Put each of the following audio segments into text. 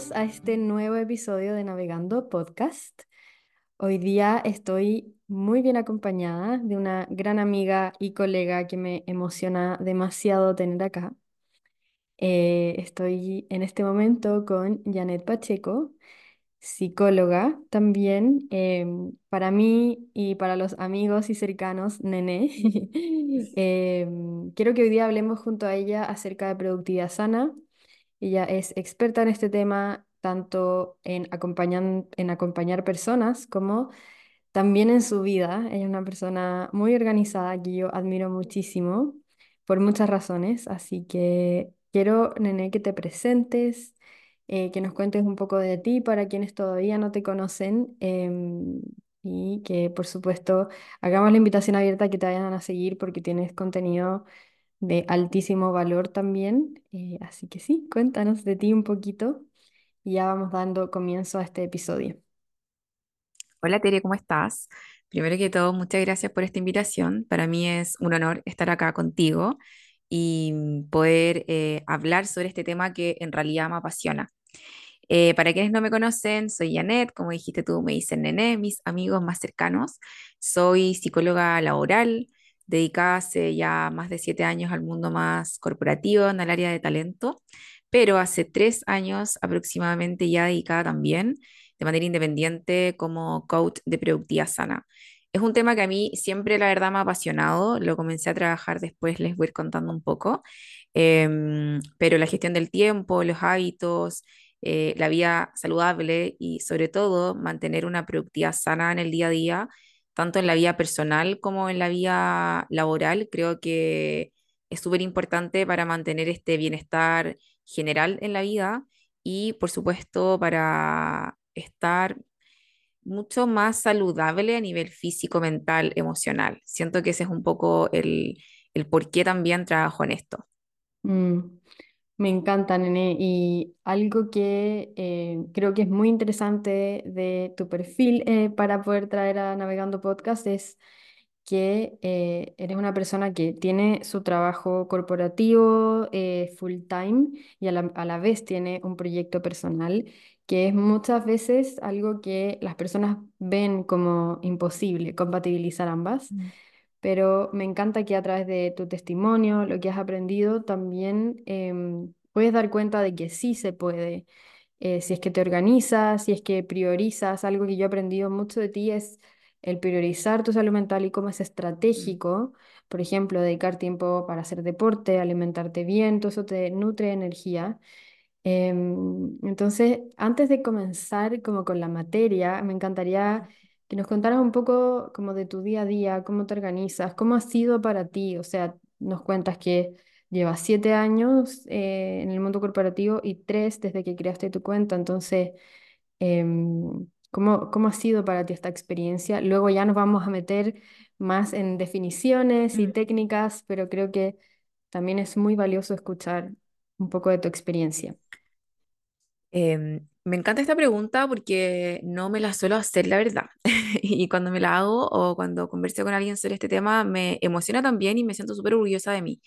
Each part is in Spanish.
Bienvenidos a este nuevo episodio de Navegando Podcast. Hoy día estoy muy bien acompañada de una gran amiga y colega que me emociona demasiado tener acá. Eh, estoy en este momento con Janet Pacheco, psicóloga también, em, para mí y para los amigos y cercanos, Nene. Em, quiero que hoy día hablemos junto a ella acerca de productividad sana ella es experta en este tema, tanto en, acompañan- en acompañar personas como también en su vida. Ella es una persona muy organizada que yo admiro muchísimo por muchas razones. Así que quiero, Nene, que te presentes, eh, que nos cuentes un poco de ti para quienes todavía no te conocen. em, y que, por supuesto, hagamos la invitación abierta que te vayan a seguir porque tienes contenido de altísimo valor también. Eh, así que sí, cuéntanos de ti un poquito y ya vamos dando comienzo a este episodio. Hola Tere, ¿cómo estás? Primero que todo, muchas gracias por esta invitación. Para mí es un honor estar acá contigo y mm, poder eh, hablar sobre este tema que en realidad me apasiona. Eh, para quienes no me conocen, soy Janet, como dijiste tú, me dicen Nené, mis amigos más cercanos. Soy psicóloga laboral, dedicada hace ya más de siete años al mundo más corporativo en el área de talento, pero hace tres años aproximadamente ya dedicada también de manera independiente como coach de productividad sana. Es un tema que a mí siempre, la verdad, me ha apasionado. Lo comencé a trabajar después, les voy a contando un poco. Em, pero la gestión del tiempo, los hábitos, eh, la vida saludable y sobre todo mantener una productividad sana en el día a día, tanto en la vida personal como en la vida laboral, creo que es súper importante para mantener este bienestar general en la vida y por supuesto para estar mucho más saludable a nivel físico, mental, emocional. Siento que ese es un poco el, el por qué también trabajo en esto. Mm, me encanta, Nene, y algo que eh, creo que es muy interesante de tu perfil eh, para poder traer a Navegando Podcast es que eh, eres una persona que tiene su trabajo corporativo full time y a la, a la vez tiene un proyecto personal, que es muchas veces algo que las personas ven como imposible, compatibilizar ambas. Mm, Pero me encanta que a través de tu testimonio, lo que has aprendido, también em, puedes dar cuenta de que sí se puede eh, si es que te organizas, si es que priorizas, algo que yo he aprendido mucho de ti es el priorizar tu salud mental y cómo es mm, estratégico, por ejemplo, dedicar tiempo para hacer deporte, alimentarte bien, todo eso te nutre energía. Em, entonces, antes de comenzar como con la materia, me encantaría que nos contaras un poco como de tu día a día, cómo te organizas, cómo ha sido para ti, o sea, nos cuentas que llevas siete años eh, en el mundo corporativo y tres desde que creaste tu cuenta, entonces, em, ¿cómo, cómo ha sido para ti esta experiencia? Luego ya nos vamos a meter más en definiciones y mm. técnicas, pero creo que también es muy valioso escuchar un poco de tu experiencia. Em, me encanta esta pregunta porque no me la suelo hacer, la verdad. Y cuando me la hago o cuando converso con alguien sobre este tema, me emociona también y me siento súper orgullosa de mí.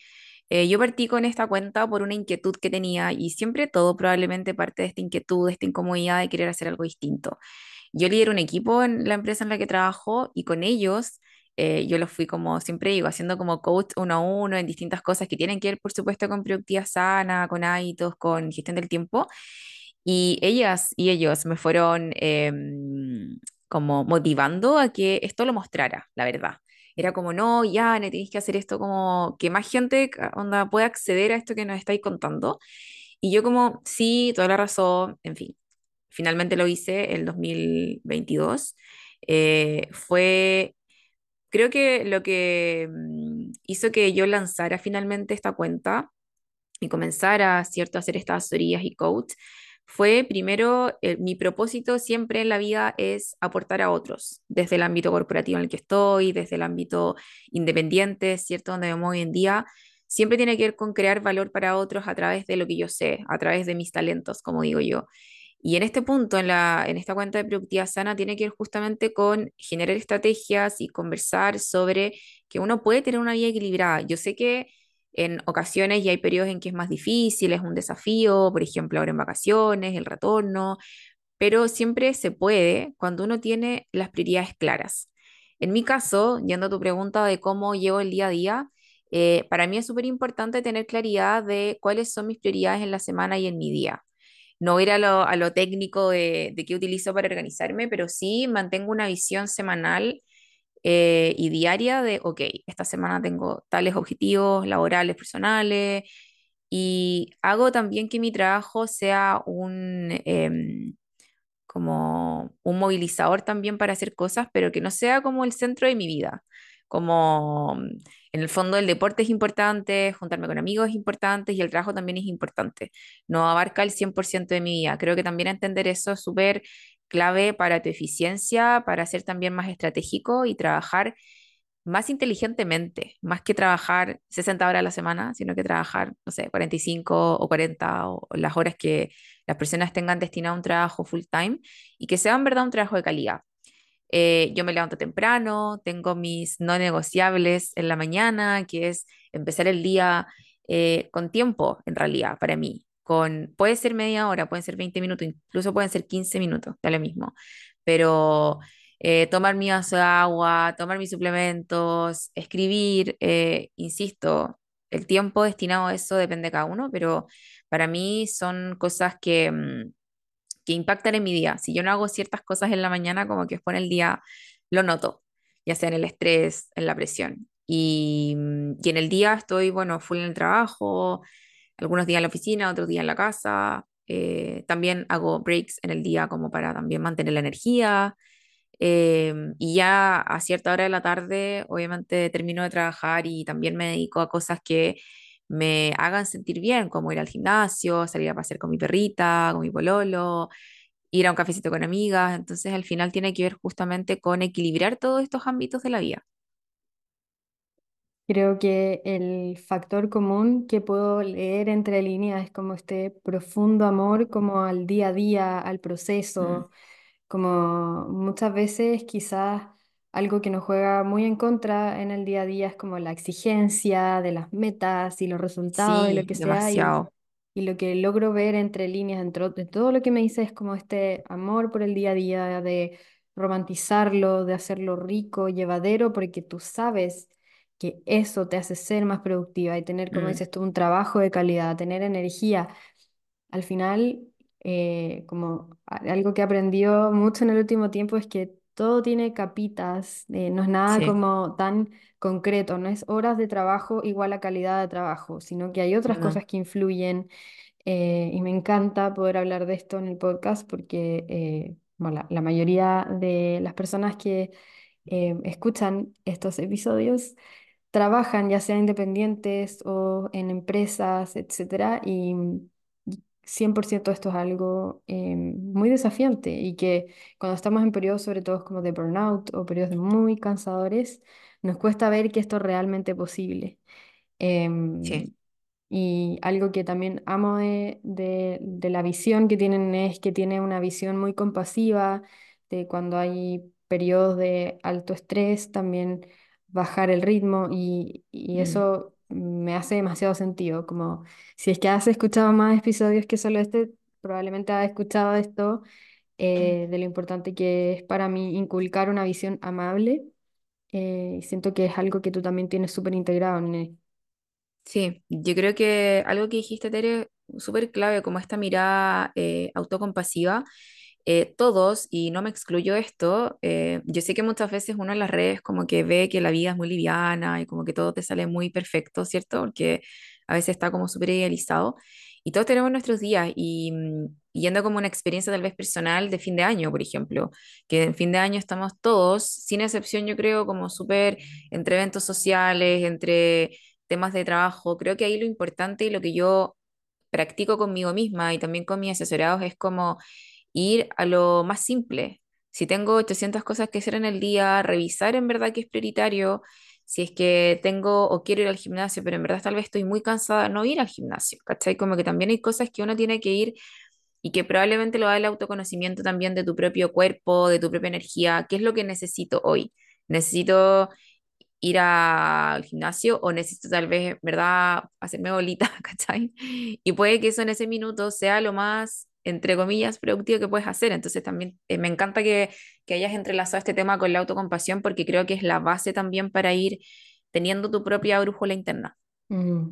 Eh, yo partí con esta cuenta por una inquietud que tenía y siempre todo probablemente parte de esta inquietud, de esta incomodidad de querer hacer algo distinto. Yo lidero un equipo en la empresa en la que trabajo y con ellos eh, yo los fui como siempre digo, haciendo como coach uno a uno en distintas cosas que tienen que ver, por supuesto, con productividad sana, con hábitos, con gestión del tiempo. Y ellas y ellos me fueron em, como motivando a que esto lo mostrara, la verdad. Era como, no, ya, ne que hacer esto como que más gente onda, pueda acceder a esto que nos estáis contando. Y yo como, sí, toda la razón, en fin, finalmente lo hice el 2022. Eh, fue, creo que lo que mm, hizo que yo lanzara finalmente esta cuenta y comenzara, ¿cierto?, a hacer estas asesorías y coach, fue primero, eh, mi propósito siempre en la vida es aportar a otros, desde el ámbito corporativo en el que estoy, desde el ámbito independiente, ¿cierto?, donde muevo hoy en día, siempre tiene que ver con crear valor para otros a través de lo que yo sé, a través de mis talentos, como digo yo. Y en este punto, en la, en esta cuenta de productividad sana, tiene que ver justamente con generar estrategias y conversar sobre que uno puede tener una vida equilibrada. Yo sé que En ocasiones ya hay periodos en que es más difícil, es un desafío, por ejemplo, ahora en vacaciones, el retorno, pero siempre se puede cuando uno tiene las prioridades claras. En mi caso, yendo a tu pregunta de cómo llevo el día a día, eh, para mí es súper importante tener claridad de cuáles son mis prioridades en la semana y en mi día. No ir a lo, a lo técnico de, de qué utilizo para organizarme, pero sí mantengo una visión semanal eh, y diaria de, ok, esta semana tengo tales objetivos laborales, personales, y hago también que mi trabajo sea un, em, como un movilizador también para hacer cosas, pero que no sea como el centro de mi vida. Como mm, en el fondo el deporte es importante, juntarme con amigos es importante y el trabajo también es importante. No abarca el 100% de mi vida. Creo que también entender eso es súper clave para tu eficiencia, para ser también más estratégico y trabajar más inteligentemente, más que trabajar 60 horas a la semana, sino que trabajar, no sé, 45 o 40 o, las horas que las personas tengan destinado a un trabajo full time y que sea en verdad un trabajo de calidad. Eh, yo me levanto temprano, tengo mis no negociables en la mañana, que es empezar el día eh, con tiempo, en realidad, para mí. Con, puede ser media hora, pueden ser 20 minutos, incluso pueden ser 15 minutos, da lo mismo. Pero eh, tomar mi vaso de agua, tomar mis suplementos, escribir, eh, insisto, el tiempo destinado a eso depende de cada uno, pero para mí son cosas que, mm, que impactan en mi día. Si yo no hago ciertas cosas en la mañana, como que después en el día lo noto, ya sea en el estrés, en la presión. Y, mm, y en el día estoy, bueno, full en el trabajo, algunos días en la oficina, otros días en la casa. eh, también hago breaks en el día como para también mantener la energía. Em, y ya a cierta hora de la tarde, obviamente termino de trabajar y también me dedico a cosas que me hagan sentir bien, como ir al gimnasio, salir a pasear con mi perrita, con mi pololo, ir a un cafecito con amigas. Entonces, al final tiene que ver justamente con equilibrar todos estos ámbitos de la vida. Creo que el factor común que puedo leer entre líneas es como este profundo amor como al día a día, al Mm, proceso, como muchas veces quizás algo que nos juega muy en contra en el día a día es como la exigencia de las metas y los resultados y lo que sea y, demasiado. y lo que logro ver entre líneas, entre, de todo lo que me dice es como este amor por el día a día, de romantizarlo, de hacerlo rico, llevadero, porque tú sabes que eso te hace ser más productiva y tener, como Mm, dices tú, un trabajo de calidad, tener energía. Al final, eh, como algo que he aprendido mucho en el último tiempo es que todo tiene capitas, eh, no es nada sí, como tan concreto, no es horas de trabajo igual a calidad de trabajo, sino que hay otras no, cosas que influyen eh, y me encanta poder hablar de esto en el podcast porque eh, bueno, la, la mayoría de las personas que escuchan estos episodios trabajan ya sea independientes o en empresas, etcétera, y mm, y 100% esto es algo eh, muy desafiante y que cuando estamos en periodos sobre todo como de burnout o periodos muy cansadores, nos cuesta ver que esto es realmente posible. Em, sí. y algo que también amo de, de, de la visión que tienen es que tiene una visión muy compasiva de cuando hay periodos de alto estrés, también bajar el ritmo y, y mm, eso me hace demasiado sentido. Como si es que has escuchado más episodios que solo este, probablemente has escuchado esto, eh, de lo importante que es para mí inculcar una visión amable. eh, siento que es algo que tú también tienes súper integrado, Nene. Sí, yo creo que algo que dijiste, Tere, súper clave, como esta mirada eh, autocompasiva, eh, todos, y no me excluyo esto, eh, yo sé que muchas veces uno en las redes como que ve que la vida es muy liviana y como que todo te sale muy perfecto, ¿cierto? Porque a veces está como súper idealizado y todos tenemos nuestros días y, mm, yendo como una experiencia tal vez personal de fin de año, por ejemplo, que en fin de año estamos todos, sin excepción yo creo, como súper entre eventos sociales, entre temas de trabajo, creo que ahí lo importante y lo que yo practico conmigo misma y también con mis asesorados es como ir a lo más simple. Si tengo 800 cosas que hacer en el día, revisar en verdad que es prioritario. Si es que tengo o quiero ir al gimnasio, pero en verdad tal vez estoy muy cansada, no ir al gimnasio, ¿cachai? Como que también hay cosas que uno tiene que ir y que probablemente lo da el autoconocimiento también de tu propio cuerpo, de tu propia energía, qué es lo que necesito hoy. Necesito ir al gimnasio o necesito tal vez, ¿verdad?, hacerme bolita, ¿cachai? Y puede que eso en ese minuto sea lo más, entre comillas, productivo que puedes hacer. Entonces también eh, me encanta que, que hayas entrelazado este tema con la autocompasión porque creo que es la base también para ir teniendo tu propia brújula interna. Mm.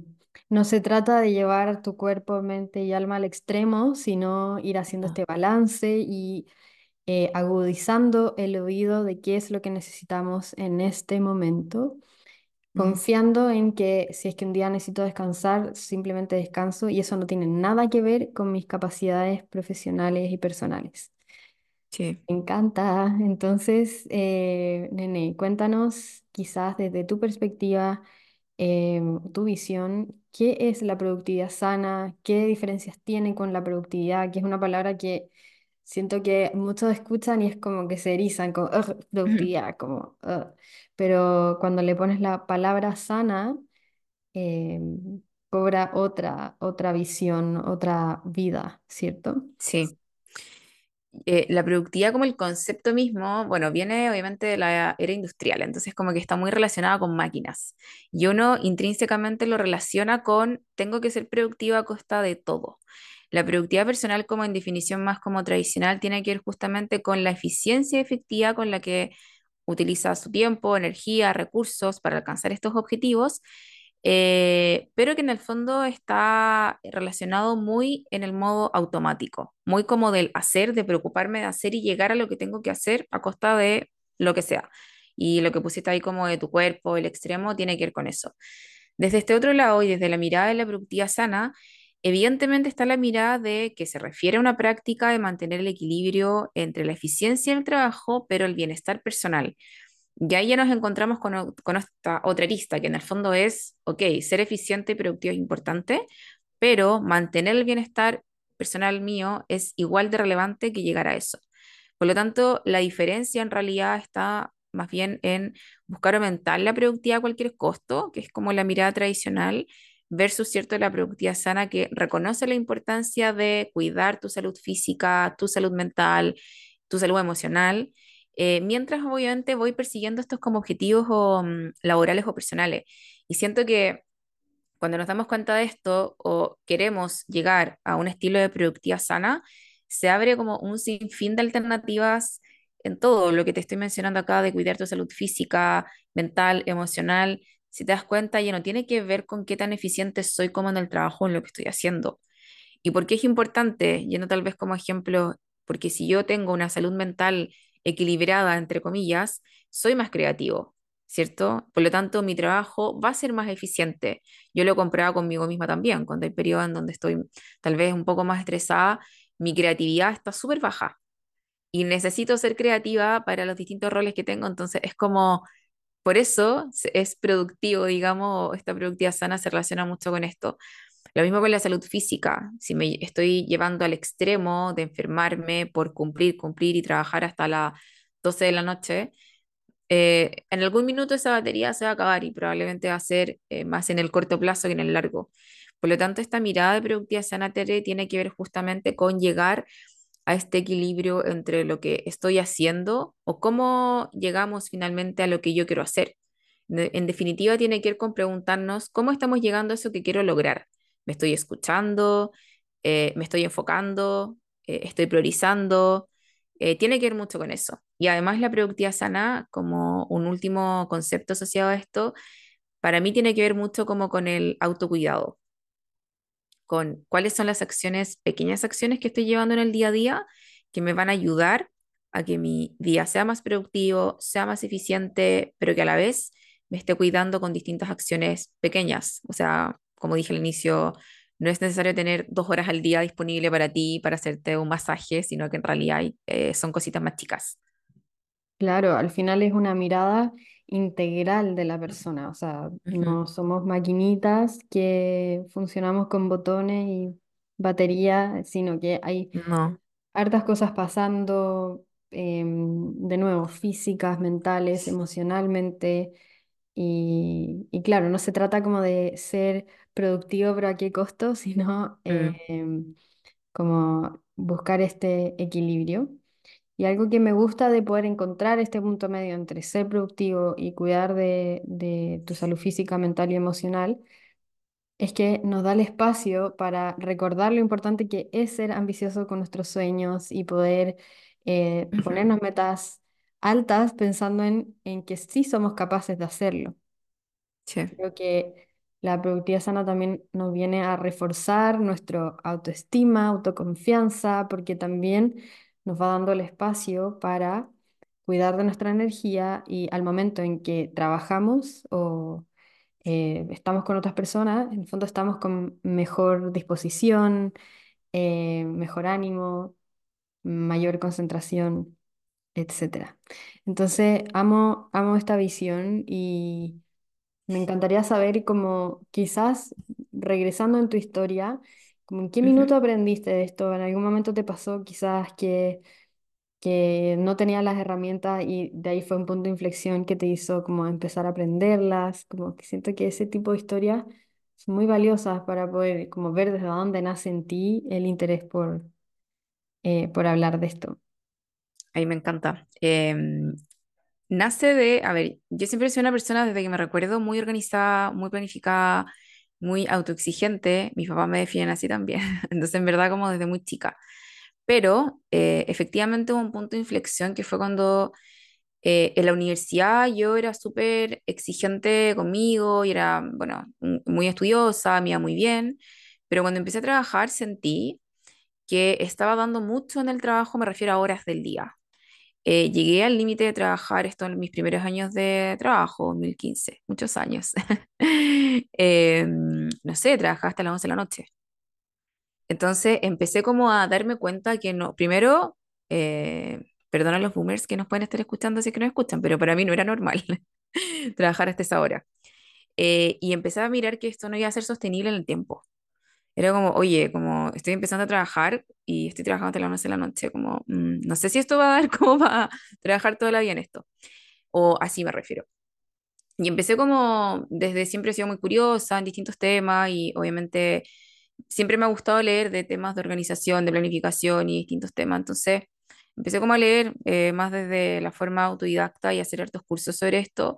No se trata de llevar tu cuerpo, mente y alma al extremo, sino ir haciendo No. este balance y eh, agudizando el oído de qué es lo que necesitamos en este momento. Confiando en que si es que un día necesito descansar, simplemente descanso y eso no tiene nada que ver con mis capacidades profesionales y personales. Sí. Me encanta. Entonces, eh, Nene, cuéntanos quizás desde tu perspectiva, em, tu visión, ¿qué es la productividad sana? ¿Qué diferencias tiene con la productividad? Que es una palabra que siento que muchos escuchan y es como que se erizan, como "Ugh, Ujú. productividad, como "Ugh". Pero cuando le pones la palabra sana, em, cobra otra, otra visión, otra vida, ¿cierto? Sí. eh, la productividad como el concepto mismo, bueno, viene obviamente de la era industrial, entonces como que está muy relacionada con máquinas. Y uno intrínsecamente lo relaciona con tengo que ser productiva a costa de todo. La productividad personal como en definición más como tradicional tiene que ver justamente con la eficiencia efectiva con la que utiliza su tiempo, energía, recursos para alcanzar estos objetivos eh, pero que en el fondo está relacionado muy en el modo automático, muy como del hacer, de preocuparme de hacer y llegar a lo que tengo que hacer a costa de lo que sea. Y lo que pusiste ahí como de tu cuerpo, el extremo, tiene que ver con eso. Desde este otro lado y desde la mirada de la productividad sana, evidentemente está la mirada de que se refiere a una práctica de mantener el equilibrio entre la eficiencia del trabajo, pero el bienestar personal. Y ahí ya nos encontramos con, con esta otra arista, que en el fondo es, ok, ser eficiente y productivo es importante, pero mantener el bienestar personal mío es igual de relevante que llegar a eso. Por lo tanto, la diferencia en realidad está más bien en buscar aumentar la productividad a cualquier costo, que es como la mirada tradicional, versus, ¿cierto?, la productividad sana que reconoce la importancia de cuidar tu salud física, tu salud mental, tu salud emocional eh, mientras obviamente voy persiguiendo estos como objetivos o, mm, laborales o personales. Y siento que cuando nos damos cuenta de esto o queremos llegar a un estilo de productividad sana, se abre como un sinfín de alternativas en todo lo que te estoy mencionando acá de cuidar tu salud física, mental, emocional. Si te das cuenta, ya no tiene que ver con qué tan eficiente soy como en el trabajo en lo que estoy haciendo. ¿Y por qué es importante? Yendo tal vez como ejemplo, porque si yo tengo una salud mental equilibrada, entre comillas, soy más creativo, ¿cierto? Por lo tanto, mi trabajo va a ser más eficiente. Yo lo he comprado conmigo misma también, cuando hay periodos en donde estoy tal vez un poco más estresada, mi creatividad está súper baja y necesito ser creativa para los distintos roles que tengo, entonces es como... Por eso es productivo, digamos, esta productividad sana se relaciona mucho con esto lo mismo con la salud física. Si me estoy llevando al extremo de enfermarme por cumplir, cumplir y trabajar hasta las 12 de la noche, eh, en algún minuto esa batería se va a acabar y probablemente va a ser eh, más en el corto plazo que en el largo. Por lo tanto, esta mirada de productividad sana tiene que ver justamente con llegar a este equilibrio entre lo que estoy haciendo o cómo llegamos finalmente a lo que yo quiero hacer. En definitiva, tiene que ver con preguntarnos cómo estamos llegando a eso que quiero lograr. ¿Me estoy escuchando? Eh, ¿me estoy enfocando? Eh, ¿estoy priorizando? Eh, tiene que ver mucho con eso. Y además la productividad sana, como un último concepto asociado a esto, para mí tiene que ver mucho como con el autocuidado con cuáles son las acciones, pequeñas acciones que estoy llevando en el día a día que me van a ayudar a que mi día sea más productivo, sea más eficiente, pero que a la vez me esté cuidando con distintas acciones pequeñas. O sea, como dije al inicio, no es necesario tener dos horas al día disponible para ti, para hacerte un masaje, sino que en realidad eh, son cositas más chicas. Claro, al final es una mirada integral de la persona, o sea, no somos maquinitas que funcionamos con botones y batería, sino que hay No. hartas cosas pasando, em, de nuevo, físicas, mentales, emocionalmente, y, y claro, no se trata como de ser productivo, pero a qué costo, sino Mm, em, como buscar este equilibrio. Y algo que me gusta de poder encontrar este punto medio entre ser productivo y cuidar de, de tu salud física, mental y emocional es que nos da el espacio para recordar lo importante que es ser ambicioso con nuestros sueños y poder eh, ponernos metas altas pensando en, en que sí somos capaces de hacerlo. Sí. Creo que la productividad sana también nos viene a reforzar nuestra autoestima, autoconfianza, porque también nos va dando el espacio para cuidar de nuestra energía y al momento en que trabajamos o eh, estamos con otras personas, en el fondo estamos con mejor disposición, eh, mejor ánimo, mayor concentración, etcétera. Entonces, amo, amo esta visión y me encantaría saber como quizás regresando en tu historia, como en qué Ujú. minuto aprendiste de esto, en algún momento te pasó quizás que que no tenía las herramientas y de ahí fue un punto de inflexión que te hizo como empezar a aprenderlas, como que siento que ese tipo de historias son muy valiosas para poder como ver desde dónde nace en ti el interés por, eh, por hablar de esto. Ahí me encanta. Em, nace de, a ver, yo siempre soy una persona desde que me recuerdo muy organizada, muy planificada, muy autoexigente. Mis papás me definen así también. Entonces, en verdad, como desde muy chica. Pero eh, efectivamente hubo un punto de inflexión que fue cuando eh, en la universidad yo era súper exigente conmigo y era, bueno, muy estudiosa, me iba muy bien. Pero cuando empecé a trabajar sentí que estaba dando mucho en el trabajo, me refiero a horas del día. Eh, llegué al límite de trabajar esto en mis primeros años de trabajo, 2015, muchos años. Eh, no sé, trabajaba hasta las 11 de la noche. Entonces empecé como a darme cuenta que no, primero, eh, a los boomers que nos pueden estar escuchando así que no escuchan, pero para mí no era normal trabajar hasta esa hora. Eh, y empecé a mirar que esto no iba a ser sostenible en el tiempo. Era como, oye, como estoy empezando a trabajar y estoy trabajando hasta las 11 de la noche, como, mm, no sé si esto va a dar como para trabajar toda la vida en esto, o así me refiero. Y empecé como, desde siempre he sido muy curiosa en distintos temas y obviamente siempre me ha gustado leer de temas de organización, de planificación y distintos temas. Entonces, empecé como a leer eh, más desde la forma autodidacta y hacer hartos cursos sobre esto.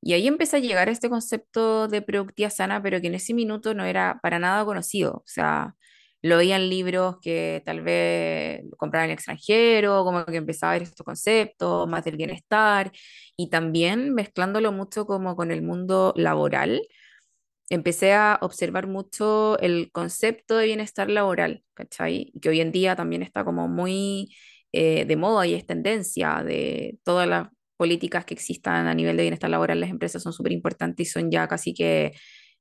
Y ahí empecé a llegar este concepto de productividad sana, pero que en ese minuto no era para nada conocido. O sea, lo veía en libros que tal vez compraba en el extranjero, como que empezaba a ver estos conceptos, más del bienestar, y también mezclándolo mucho como con el mundo laboral empecé a observar mucho el concepto de bienestar laboral, ¿cachai? Que hoy en día también está como muy eh, de moda y es tendencia de todas las políticas que existan a nivel de bienestar laboral, las empresas son súper importantes y son ya casi que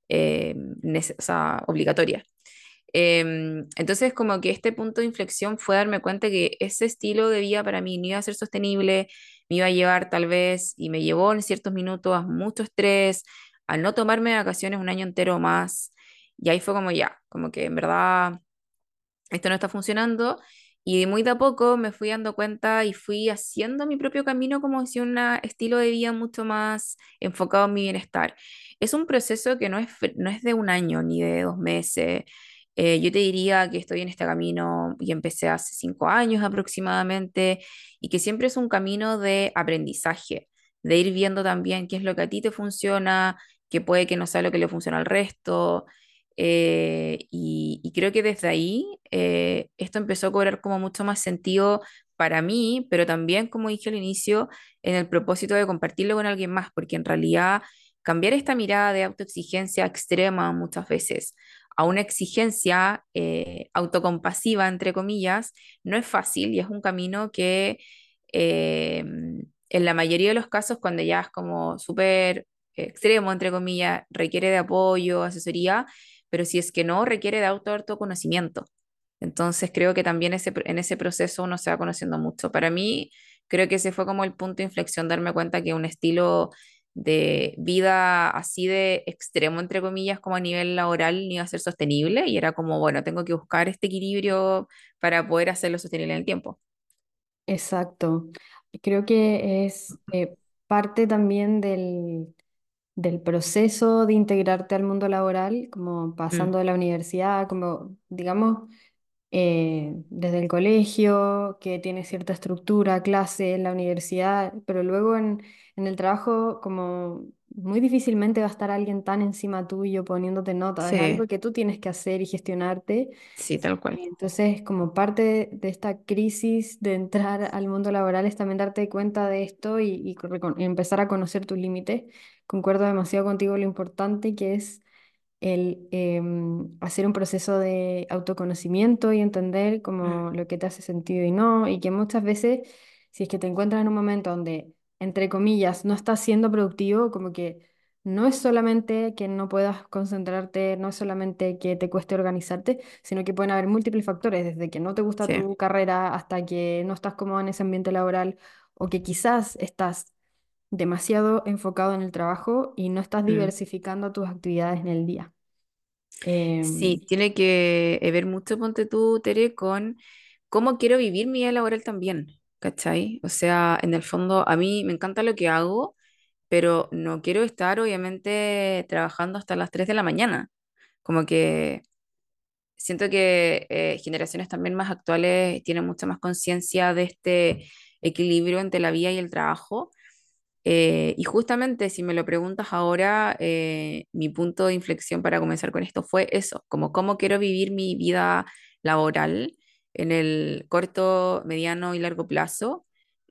eh, o sea, obligatorias. Em, entonces, como que este punto de inflexión fue darme cuenta que ese estilo de vida para mí no iba a ser sostenible, me iba a llevar tal vez, y me llevó en ciertos minutos a mucho estrés, a no tomarme vacaciones un año entero más. Y ahí fue como ya, como que en verdad esto no está funcionando. Y muy de a poco me fui dando cuenta y fui haciendo mi propio camino como si un estilo de vida mucho más enfocado en mi bienestar. Es un proceso que no es, no es de un año ni de dos meses. Eh, yo te diría que estoy en este camino y empecé hace cinco años aproximadamente y que siempre es un camino de aprendizaje, de ir viendo también qué es lo que a ti te funciona, que puede que no sea lo que le funciona al resto eh, y, creo que desde ahí eh, esto empezó a cobrar como mucho más sentido para mí, pero también, como dije al inicio, en el propósito de compartirlo con alguien más, porque en realidad cambiar esta mirada de autoexigencia extrema muchas veces a una exigencia eh, autocompasiva, entre comillas, no es fácil y es un camino que en la mayoría de los casos, cuando ya es como súper extremo, entre comillas, requiere de apoyo, asesoría, pero si es que no, requiere de auto autoconocimiento. Entonces creo que también ese, en ese proceso uno se va conociendo mucho. Para mí, creo que ese fue como el punto de inflexión, darme cuenta que un estilo de vida así de extremo, entre comillas, como a nivel laboral, no iba a ser sostenible y era como, bueno, tengo que buscar este equilibrio para poder hacerlo sostenible en el tiempo. Exacto. Creo que es eh, parte también del, del proceso de integrarte al mundo laboral, como Mm, pasando de la universidad, como digamos. eh, desde el colegio, que tiene cierta estructura, clase, en la universidad, pero luego en, en el trabajo como muy difícilmente va a estar alguien tan encima tuyo poniéndote nota, es algo Sí, que tú tienes que hacer y gestionarte. sí, tal cual. Entonces, como parte de esta crisis de entrar al mundo laboral es también darte cuenta de esto y, y y empezar a conocer tus límites. Concuerdo demasiado contigo lo importante que es el em, hacer un proceso de autoconocimiento y entender Mm, como lo que te hace sentido y no, y que muchas veces, si es que te encuentras en un momento donde, entre comillas, no estás siendo productivo, como que no es solamente que no puedas concentrarte, no es solamente que te cueste organizarte, sino que pueden haber múltiples factores, desde que no te gusta Sí. tu carrera hasta que no estás cómodo en ese ambiente laboral o que quizás estás demasiado enfocado en el trabajo y no estás mm. diversificando tus actividades en el día. Em, Sí, tiene que eh, ver mucho, ponte tú, Tere, con cómo quiero vivir mi vida laboral también, ¿cachai? O sea, en el fondo, a mí me encanta lo que hago, pero no quiero estar, obviamente, trabajando hasta las 3 de la mañana. Como que siento que eh, generaciones también más actuales tienen mucha más conciencia de este equilibrio entre la vida y el trabajo eh, y justamente si me lo preguntas ahora, eh, mi punto de inflexión para comenzar con esto fue eso, como cómo quiero vivir mi vida laboral en el corto, mediano y largo plazo,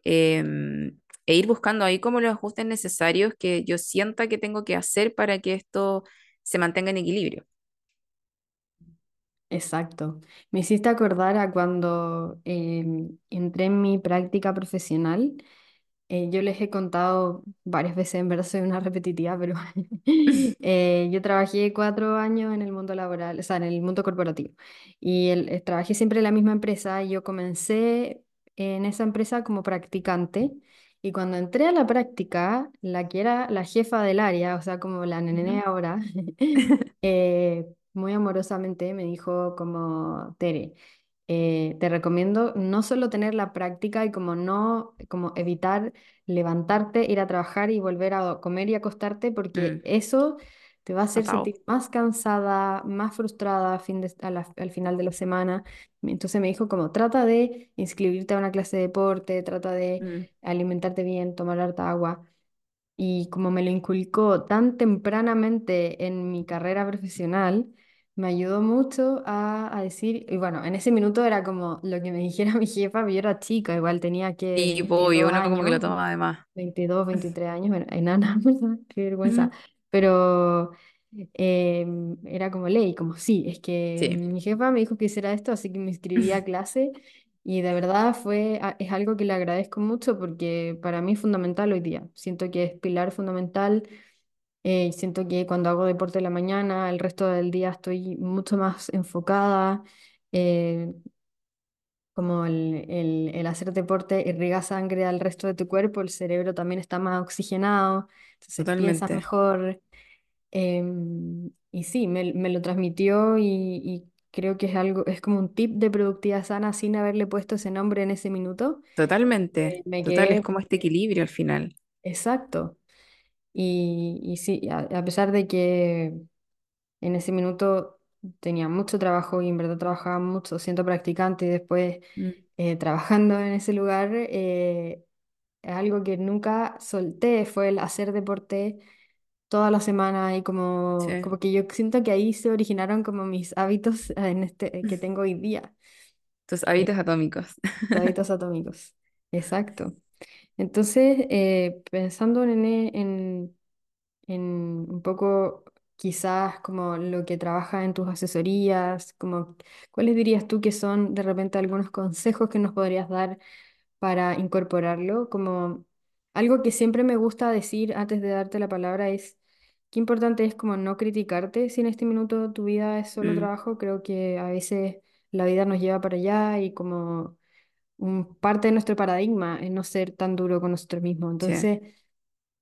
em, e ir buscando ahí como los ajustes necesarios que yo sienta que tengo que hacer para que esto se mantenga en equilibrio. exacto. Me hiciste acordar a cuando em, entré en mi práctica profesional. Eh, yo les he contado varias veces, en verdad soy una repetitiva, pero eh, yo trabajé cuatro años en el mundo laboral, o sea, en el mundo corporativo. Y el- eh, trabajé siempre en la misma empresa. y Yo comencé en esa empresa como practicante. Y cuando entré a la práctica, la que era la jefa del área, o sea, como la Ujú. ahora, eh, muy amorosamente me dijo como, Tere, eh, te recomiendo no solo tener la práctica y como no, como evitar levantarte, ir a trabajar y volver a comer y acostarte, porque Mm, eso te va a hacer sentir más cansada, más frustrada a fin de- a la- al final de la semana. Entonces me dijo como, trata de inscribirte a una clase de deporte, trata de Mm, alimentarte bien, tomar harta agua. Y como me lo inculcó tan tempranamente en mi carrera profesional, me ayudó mucho a, a decir, y bueno, en ese minuto era como lo que me dijera mi jefa, pero yo era chica, igual tenía que Y pues, obvio, 22 uno como que lo toma además. 22 23 años, bueno, enana, ¿verdad? Qué vergüenza. Ujú. Pero em, era como ley, como sí, es que Sí, mi jefa me dijo que hiciera esto, así que me inscribí a clase y de verdad fue, a- es algo que le agradezco mucho porque para mí es fundamental hoy día. Siento que es pilar fundamental. Eh, siento que cuando hago deporte en la mañana, el resto del día estoy mucho más enfocada. eh, como el, el, el hacer deporte irriga sangre al resto de tu cuerpo, el cerebro también está más oxigenado, entonces piensas totalmente. mejor. em, y sí, me, me lo transmitió y, y creo que es algo, es como un tip de productividad sana sin haberle puesto ese nombre en ese minuto. Totalmente, Eh, me total, es como este equilibrio al final. exacto. Y, y sí, a, a pesar de que en ese minuto tenía mucho trabajo y en verdad trabajaba mucho siendo practicante y después Mm, eh, trabajando en ese lugar, eh, algo que nunca solté fue el hacer deporte toda la semana y como, sí, como que yo siento que ahí se originaron como mis hábitos en este, que tengo hoy día, tus eh, hábitos atómicos. hábitos atómicos. Exacto. Entonces, eh, pensando en, e- en, en un poco quizás como lo que trabaja en tus asesorías, como cuáles dirías tú que son de repente algunos consejos que nos podrías dar para incorporarlo, como algo que siempre me gusta decir antes de darte la palabra es qué importante es como no criticarte si en este minuto tu vida es solo Mm, trabajo, creo que a veces la vida nos lleva para allá y como un parte de nuestro paradigma es no ser tan duro con nosotros mismos. sí, Entonces,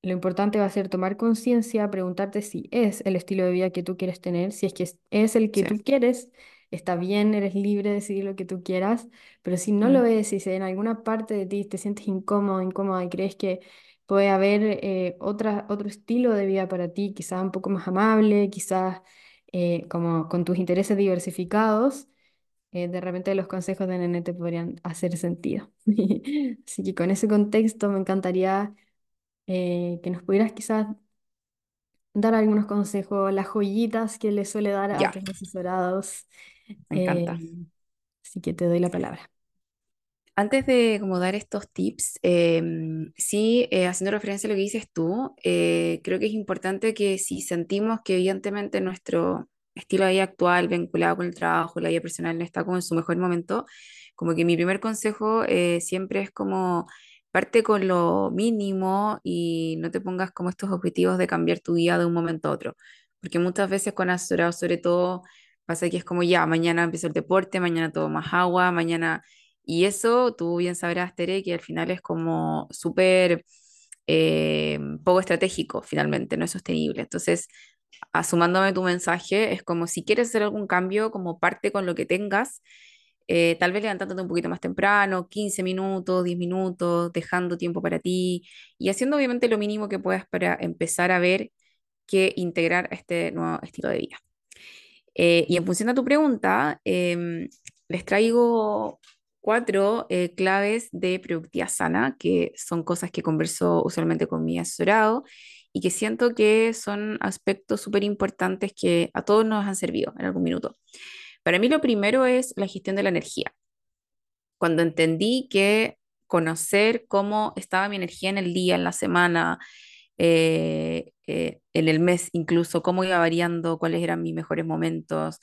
lo importante va a ser tomar conciencia, preguntarte si es el estilo de vida que tú quieres tener, si es que es el que sí. tú quieres, está bien, eres libre de decidir lo que tú quieras, pero si no lo es, si en alguna parte de ti te sientes incómodo, incómoda y crees que puede haber eh, otra, otro estilo de vida para ti, quizás un poco más amable, quizás eh, como con tus intereses diversificados, eh, de repente los consejos de Nene te podrían hacer sentido. Así que con ese contexto me encantaría eh, que nos pudieras quizás dar algunos consejos, las joyitas que le suele dar a Ya, tus asesorados. me Eh, encanta. así que te doy la palabra. Antes de como dar estos tips, em, sí, eh, haciendo referencia a lo que dices tú, eh, creo que es importante que si sentimos que evidentemente nuestro estilo de vida actual, vinculado con el trabajo, la vida personal, no está como en su mejor momento, como que mi primer consejo eh, siempre es como parte con lo mínimo y no te pongas como estos objetivos de cambiar tu vida de un momento a otro, porque muchas veces con asesorados sobre todo pasa que es como ya, mañana empiezo el deporte, mañana tomo más agua, mañana y eso, tú bien sabrás, Tere, que al final es como súper eh, poco estratégico, finalmente, no es sostenible. Entonces, asumándome tu mensaje, es como si quieres hacer algún cambio, como parte con lo que tengas, eh, tal vez levantándote un poquito más temprano, 15 minutos, 10 minutos, dejando tiempo para ti y haciendo obviamente lo mínimo que puedas para empezar a ver qué integrar a este nuevo estilo de vida. Eh, y en función a tu pregunta, em, les traigo cuatro eh, claves de productividad sana, que son cosas que converso usualmente con mi asesorado y que siento que son aspectos súper importantes que a todos nos han servido en algún minuto. Para mí lo primero es la gestión de la energía. Cuando entendí que conocer cómo estaba mi energía en el día, en la semana, eh, eh, en el mes incluso, cómo iba variando, cuáles eran mis mejores momentos,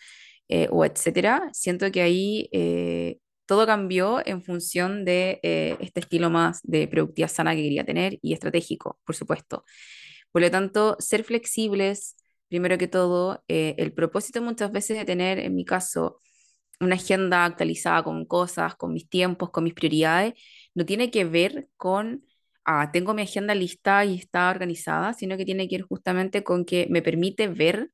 eh, o etcétera. Siento que ahí eh, todo cambió en función de eh, este estilo más de productividad sana que quería tener y estratégico, por supuesto. Por lo tanto, ser flexibles, primero que todo, eh, el propósito muchas veces de tener, en mi caso, una agenda actualizada con cosas, con mis tiempos, con mis prioridades, no tiene que ver con, ah, tengo mi agenda lista y está organizada, sino que tiene que ver justamente con que me permite ver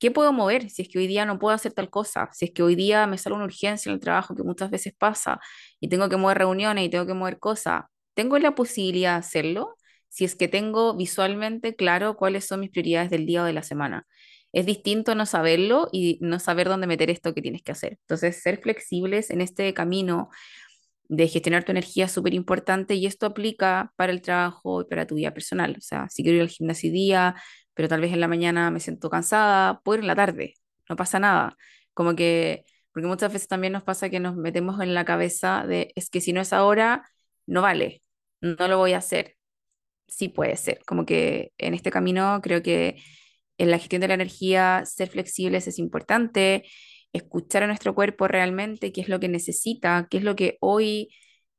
qué puedo mover si es que hoy día no puedo hacer tal cosa, si es que hoy día me sale una urgencia en el trabajo que muchas veces pasa y tengo que mover reuniones y tengo que mover cosas. ¿Tengo la posibilidad de hacerlo? Si es que tengo visualmente claro cuáles son mis prioridades del día o de la semana. Es distinto no saberlo y no saber dónde meter esto que tienes que hacer. Entonces, ser flexibles en este camino de gestionar tu energía es súper importante y esto aplica para el trabajo y para tu vida personal. O sea, si quiero ir al gimnasio día, pero tal vez en la mañana me siento cansada, puedo ir en la tarde, no pasa nada. Como que, porque muchas veces también nos pasa que nos metemos en la cabeza de, es que si no es ahora, no vale, no lo voy a hacer. Sí puede ser, como que en este camino creo que en la gestión de la energía, ser flexibles es importante, escuchar a nuestro cuerpo realmente, qué es lo que necesita, qué es lo que hoy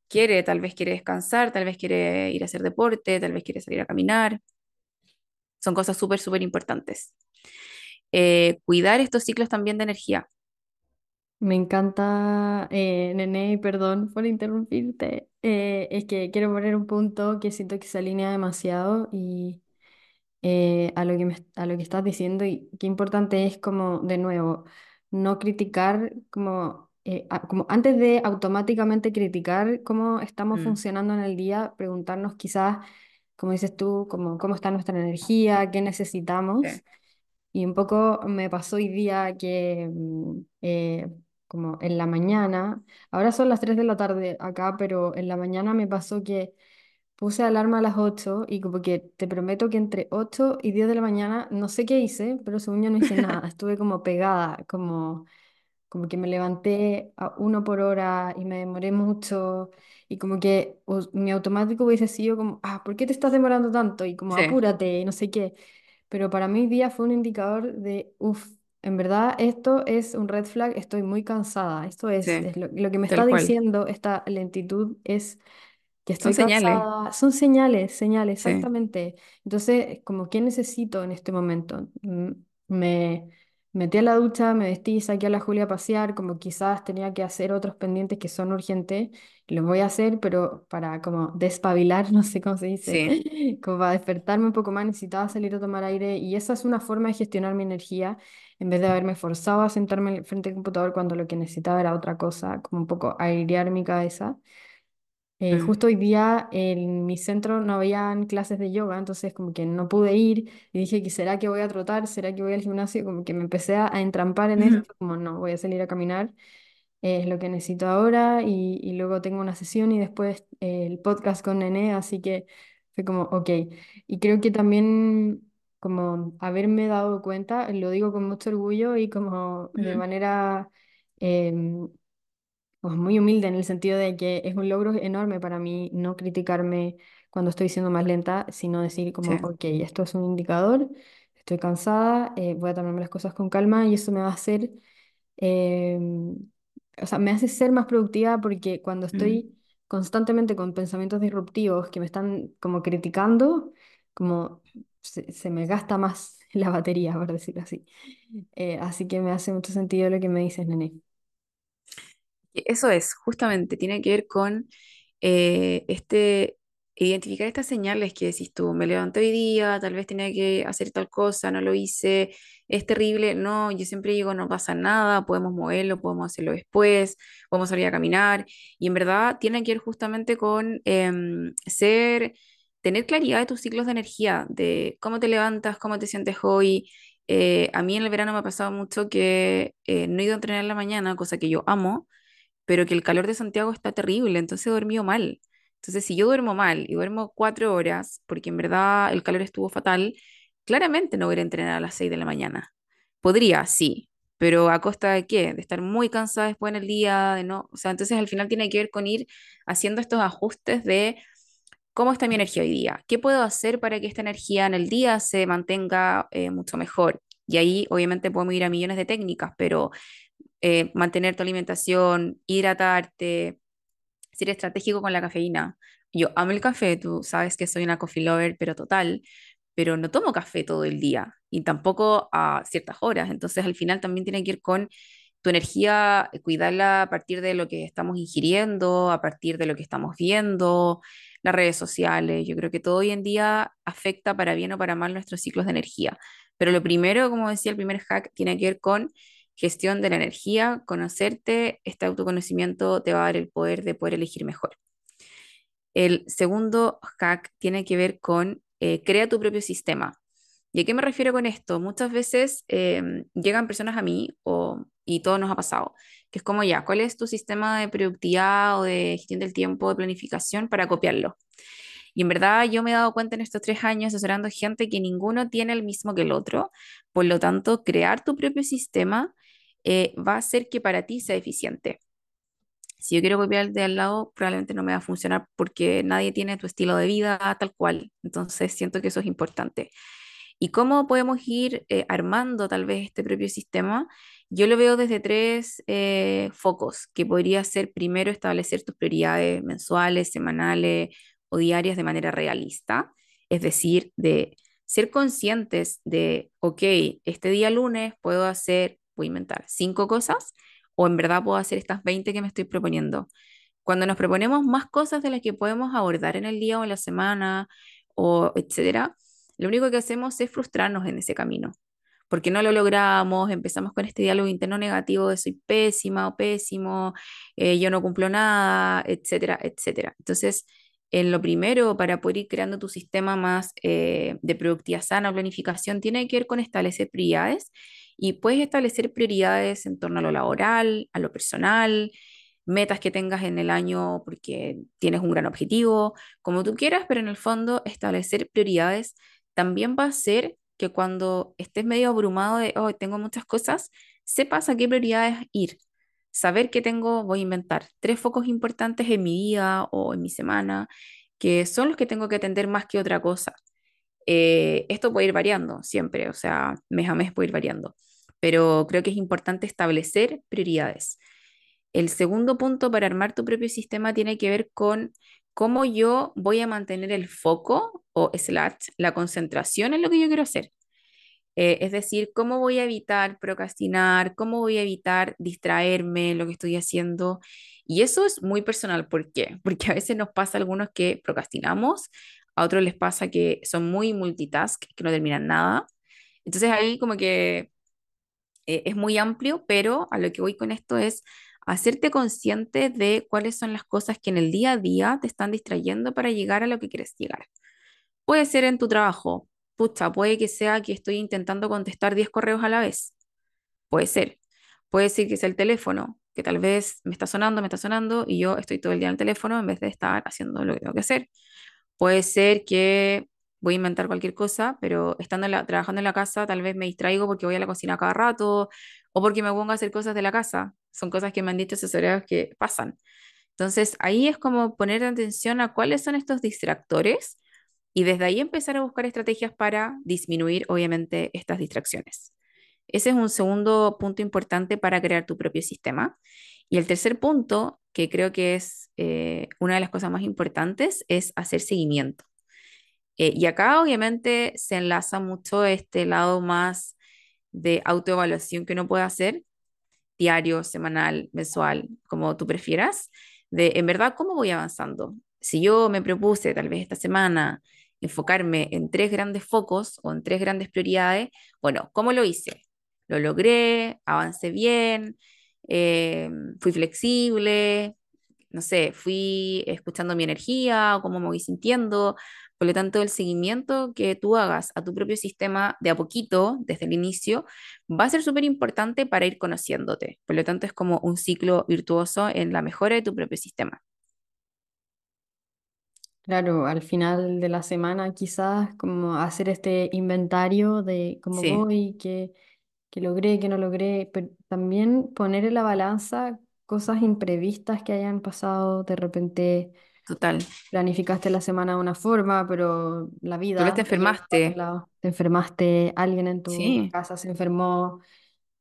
quiere, tal vez quiere descansar, tal vez quiere ir a hacer deporte, tal vez quiere salir a caminar. Son cosas súper, súper importantes. Eh, cuidar estos ciclos también de energía. Me encanta, eh, Nene, y perdón por interrumpirte. Eh, es que quiero poner un punto que siento que se alinea demasiado y eh, a lo que me- a lo que estás diciendo y qué importante es como, de nuevo, no criticar como, eh, a- como antes de automáticamente criticar cómo estamos Mm, funcionando en el día, preguntarnos quizás, como dices tú, como, cómo está nuestra energía, qué sí, necesitamos. Y un poco me pasó hoy día que mm, eh, como en la mañana, ahora son las 3 de la tarde acá, pero en la mañana me pasó que puse alarma a las 8 y como que te prometo que entre 8 y 10 de la mañana no sé qué hice, pero según yo no hice nada, estuve como pegada, como, como que me levanté a uno por hora y me demoré mucho y como que mi automático hubiese sido como, ah, ¿por qué te estás demorando tanto? Y como sí, apúrate y no sé qué. Pero para mí hoy día fue un indicador de, uff, en verdad esto es un red flag, estoy muy cansada. Esto es, sí, es lo, lo que me está tal cual. diciendo esta lentitud es que Son estoy señales, cansada. Son señales, señales, sí, exactamente. Entonces, como, ¿qué necesito en este momento? Mm, Me metí a la ducha, me vestí, saqué a la Julia a pasear, como quizás tenía que hacer otros pendientes que son urgentes, los voy a hacer, pero para como despabilar, no sé cómo se dice, sí, como para despertarme un poco más, necesitaba salir a tomar aire, y esa es una forma de gestionar mi energía, en vez de haberme forzado a sentarme frente al computador cuando lo que necesitaba era otra cosa, como un poco airear mi cabeza. Eh, mm, justo hoy día en mi centro no habían clases de yoga, entonces como que no pude ir y dije que será que voy a trotar, será que voy al gimnasio, como que me empecé a, a entrampar en esto, como no, voy a salir a caminar eh, es lo que necesito ahora y, y luego tengo una sesión y después eh, el podcast con Nené, así que fue como, ok. Y creo que también como haberme dado cuenta, lo digo con mucho orgullo y como de Ujú. manera... em, pues muy humilde en el sentido de que es un logro enorme para mí no criticarme cuando estoy siendo más lenta, sino decir como, Sí. ok, esto es un indicador, estoy cansada, eh, voy a tomarme las cosas con calma y eso me va a hacer, em, o sea, me hace ser más productiva porque cuando Ujú. estoy constantemente con pensamientos disruptivos que me están como criticando, como se, se me gasta más la batería, por decirlo así. Eh, así que me hace mucho sentido lo que me dices, Nene. Eso es, justamente, tiene que ver con eh, este, identificar estas señales que decís tú, me levanté hoy día, tal vez tenía que hacer tal cosa, no lo hice, es terrible, no, yo siempre digo, no pasa nada, podemos moverlo, podemos hacerlo después, podemos salir a caminar, y en verdad tiene que ver justamente con em, ser, tener claridad de tus ciclos de energía, de cómo te levantas, cómo te sientes hoy. Eh, a mí en el verano me ha pasado mucho que eh, no he ido a entrenar en la mañana, cosa que yo amo pero que el calor de Santiago está terrible, entonces he dormido mal. Entonces, si yo duermo mal y duermo cuatro horas, porque en verdad el calor estuvo fatal, claramente no voy a entrenar a las seis de la mañana. Podría, sí, pero ¿a costa de qué? De estar muy cansada después en el día, de no, o sea, entonces al final tiene que ver con ir haciendo estos ajustes de cómo está mi energía hoy día, qué puedo hacer para que esta energía en el día se mantenga eh, mucho mejor. Y ahí obviamente podemos ir a millones de técnicas, pero eh, mantener tu alimentación, hidratarte, ser estratégico con la cafeína. Yo amo el café, tú sabes que soy una coffee lover, pero total, pero no tomo café todo el día y tampoco a ciertas horas. Entonces al final también tiene que ir con tu energía, eh, cuidarla a partir de lo que estamos ingiriendo, a partir de lo que estamos viendo, las redes sociales. Yo creo que todo hoy en día afecta para bien o para mal nuestros ciclos de energía. Pero lo primero, como decía, el primer hack tiene que ver con gestión de la energía, conocerte, este autoconocimiento te va a dar el poder de poder elegir mejor. El segundo hack tiene que ver con eh, crea tu propio sistema. ¿Y a qué me refiero con esto? Muchas veces eh, llegan personas a mí, o, y todo nos ha pasado, que es como ya, ¿cuál es tu sistema de productividad o de gestión del tiempo, de planificación para copiarlo? Y en verdad yo me he dado cuenta en estos tres años asesorando gente que ninguno tiene el mismo que el otro. Por lo tanto, crear tu propio sistema eh, va a hacer que para ti sea eficiente. Si yo quiero copiar de al lado, probablemente no me va a funcionar porque nadie tiene tu estilo de vida tal cual. Entonces siento que eso es importante. ¿Y cómo podemos ir eh, armando tal vez este propio sistema? Yo lo veo desde tres eh, focos, que podría ser primero establecer tus prioridades mensuales, semanales o diarias de manera realista, es decir, de ser conscientes de, ok, este día lunes puedo hacer, a inventar cinco cosas, o en verdad puedo hacer estas 20 que me estoy proponiendo. Cuando nos proponemos más cosas de las que podemos abordar en el día o en la semana, o etcétera, lo único que hacemos es frustrarnos en ese camino, porque no lo logramos, empezamos con este diálogo interno negativo de soy pésima o pésimo, eh, yo no cumplo nada, etcétera, etcétera. Entonces, en lo primero, para poder ir creando tu sistema más eh, de productividad sana planificación, tiene que ver con establecer prioridades y puedes establecer prioridades en torno a lo laboral, a lo personal, metas que tengas en el año porque tienes un gran objetivo, como tú quieras, pero en el fondo establecer prioridades también va a ser que cuando estés medio abrumado de, oh, tengo muchas cosas, sepas a qué prioridades ir. Saber que tengo, voy a inventar, tres focos importantes en mi vida o en mi semana, que son los que tengo que atender más que otra cosa. Eh, esto puede ir variando siempre, o sea, mes a mes puede ir variando, pero creo que es importante establecer prioridades. El segundo punto para armar tu propio sistema tiene que ver con cómo yo voy a mantener el foco o slash, la concentración en lo que yo quiero hacer. Eh, es decir, cómo voy a evitar procrastinar, cómo voy a evitar distraerme en lo que estoy haciendo. Y eso es muy personal. ¿Por qué? Porque a veces nos pasa a algunos que procrastinamos, a otros les pasa que son muy multitask, que no terminan nada. Entonces ahí como que eh, es muy amplio, pero a lo que voy con esto es hacerte consciente de cuáles son las cosas que en el día a día te están distrayendo para llegar a lo que quieres llegar. Puede ser en tu trabajo, pucha, puede que sea que estoy intentando contestar 10 correos a la vez, puede ser. Puede ser que sea el teléfono, que tal vez me está sonando, me está sonando y yo estoy todo el día en el teléfono en vez de estar haciendo lo que tengo que hacer. Puede ser que voy a inventar cualquier cosa, pero estando trabajando en la casa tal vez me distraigo porque voy a la cocina cada rato o porque me pongo a hacer cosas de la casa. Son cosas que me han dicho asesorados que pasan. Entonces ahí es como poner atención a cuáles son estos distractores y desde ahí empezar a buscar estrategias para disminuir, obviamente, estas distracciones. Ese es un segundo punto importante para crear tu propio sistema. Y el tercer punto, que creo que es eh, una de las cosas más importantes, es hacer seguimiento. Eh, y acá obviamente se enlaza mucho este lado más de autoevaluación que uno puede hacer, diario, semanal, mensual, como tú prefieras, de en verdad cómo voy avanzando. Si yo me propuse tal vez esta semana enfocarme en tres grandes focos o en tres grandes prioridades, bueno, ¿cómo lo hice? Lo logré, avancé bien, eh, fui flexible, no sé, fui escuchando mi energía o cómo me voy sintiendo. Por lo tanto, el seguimiento que tú hagas a tu propio sistema de a poquito, desde el inicio, va a ser súper importante para ir conociéndote. Por lo tanto, es como un ciclo virtuoso en la mejora de tu propio sistema. Claro, al final de la semana quizás como hacer este inventario de cómo Sí, voy, qué, qué logré, qué no logré, pero también poner en la balanza cosas imprevistas que hayan pasado, de repente total. planificaste la semana de una forma, pero la te vida te a otro enfermaste. te enfermaste, alguien en tu Sí, casa se enfermó,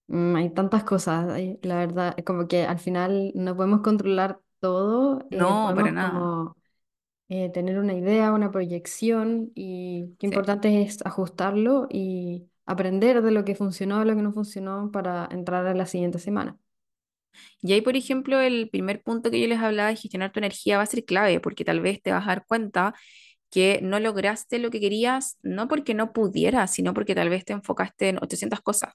mm, hay tantas cosas, hay- la verdad, como que al final no podemos controlar todo, eh, no, para podemos nada. como eh, tener una idea, una proyección y qué Sí. importante es ajustarlo y aprender de lo que funcionó, de lo que no funcionó para entrar a la siguiente semana. Y ahí, por ejemplo, el primer punto que yo les hablaba de gestionar tu energía va a ser clave, porque tal vez te vas a dar cuenta que no lograste lo que querías, no porque no pudieras, sino porque tal vez te enfocaste en 800 cosas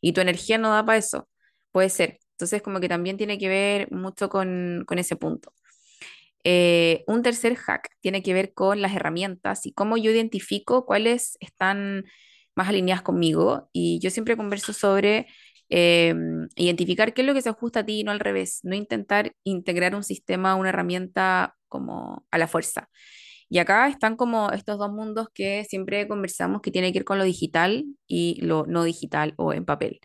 y tu energía no da para eso. Puede ser. Entonces, como que también tiene que ver mucho con, con ese punto. Eh, un tercer hack tiene que ver con las herramientas y cómo yo identifico cuáles están más alineadas conmigo. Y yo siempre converso sobre eh, identificar qué es lo que se ajusta a ti y no al revés. No intentar integrar un sistema, una herramienta como a la fuerza. Y acá están como estos dos mundos que siempre conversamos que tiene que ver con lo digital y lo no digital o en papel.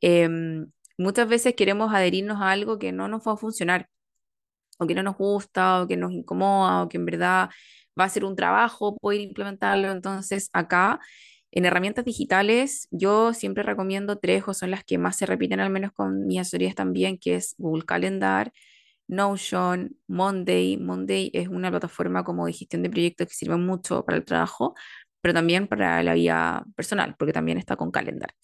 Em, muchas veces queremos adherirnos a algo que no nos va a funcionar o que no nos gusta, o que nos incomoda, o que en verdad va a ser un trabajo poder implementarlo. Entonces, acá, en herramientas digitales, yo siempre recomiendo tres, o son las que más se repiten, al menos con mis asesorías también, que es Google Calendar, Notion, Monday. Monday es una plataforma como de gestión de proyectos que sirve mucho para el trabajo, pero también para la vida personal, porque también está con Calendar.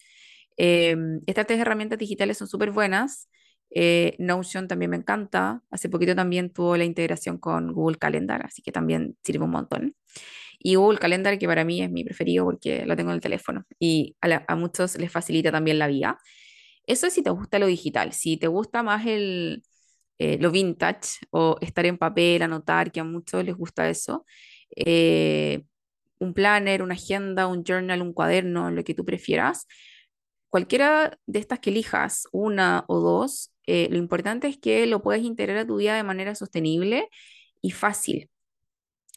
Eh, estas tres herramientas digitales son súper buenas. Eh, Notion también me encanta. Hace poquito también tuvo la integración con Google Calendar, así que también sirve un montón. Y Google Calendar, que para mí es mi preferido porque lo tengo en el teléfono y a, la- a muchos les facilita también la vida. Eso es si te gusta lo digital. Si te gusta más el, eh, lo vintage o estar en papel, anotar, que a muchos les gusta eso, eh, un planner, una agenda, un journal, un cuaderno, lo que tú prefieras cualquiera de estas que elijas, una o dos, eh, lo importante es que lo puedas integrar a tu vida de manera sostenible y fácil.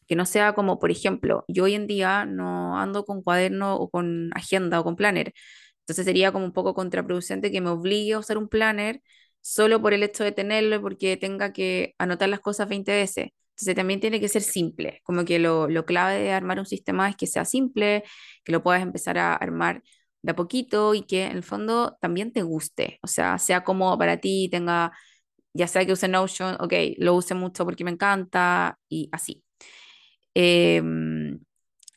Que no sea como, por ejemplo, yo hoy en día no ando con cuaderno o con agenda o con planner. Entonces sería como un poco contraproducente que me obligue a usar un planner solo por el hecho de tenerlo y porque tenga que anotar las cosas 20 veces. Entonces también tiene que ser simple. Como que lo, lo clave de armar un sistema es que sea simple, que lo puedas empezar a armar de a poquito y que en el fondo también te guste. O sea, sea como para ti, tenga, ya sea que use Notion, ok, lo use mucho porque me encanta y así. Em,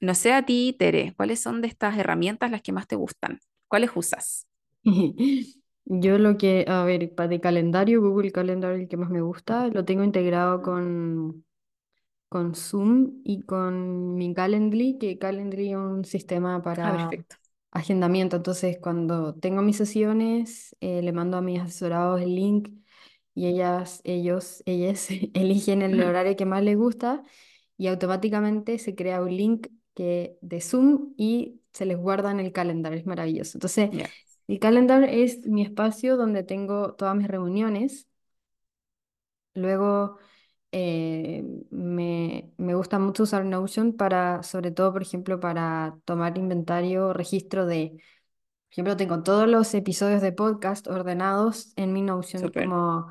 no sé a ti, Tere, ¿cuáles son de estas herramientas las que más te gustan? ¿Cuáles usas? Yo lo que, a ver, para de calendario, Google Calendar, el que más me gusta, lo tengo integrado con, con Zoom y con mi Calendly, que Calendly es un sistema Ah, para perfecto. agendamiento. Entonces, cuando tengo mis sesiones, eh, le mando a mis asesorados el link y ellas, ellos, ellas eligen el horario que más les gusta y automáticamente se crea un link que, de Zoom y se les guarda en el calendario. Es maravilloso. Entonces. El calendar es mi espacio donde tengo todas mis reuniones. Luego eh, me, me gusta mucho usar Notion para, sobre todo, por ejemplo, para tomar inventario, registro de, por ejemplo, tengo todos los episodios de podcast ordenados en mi Notion, como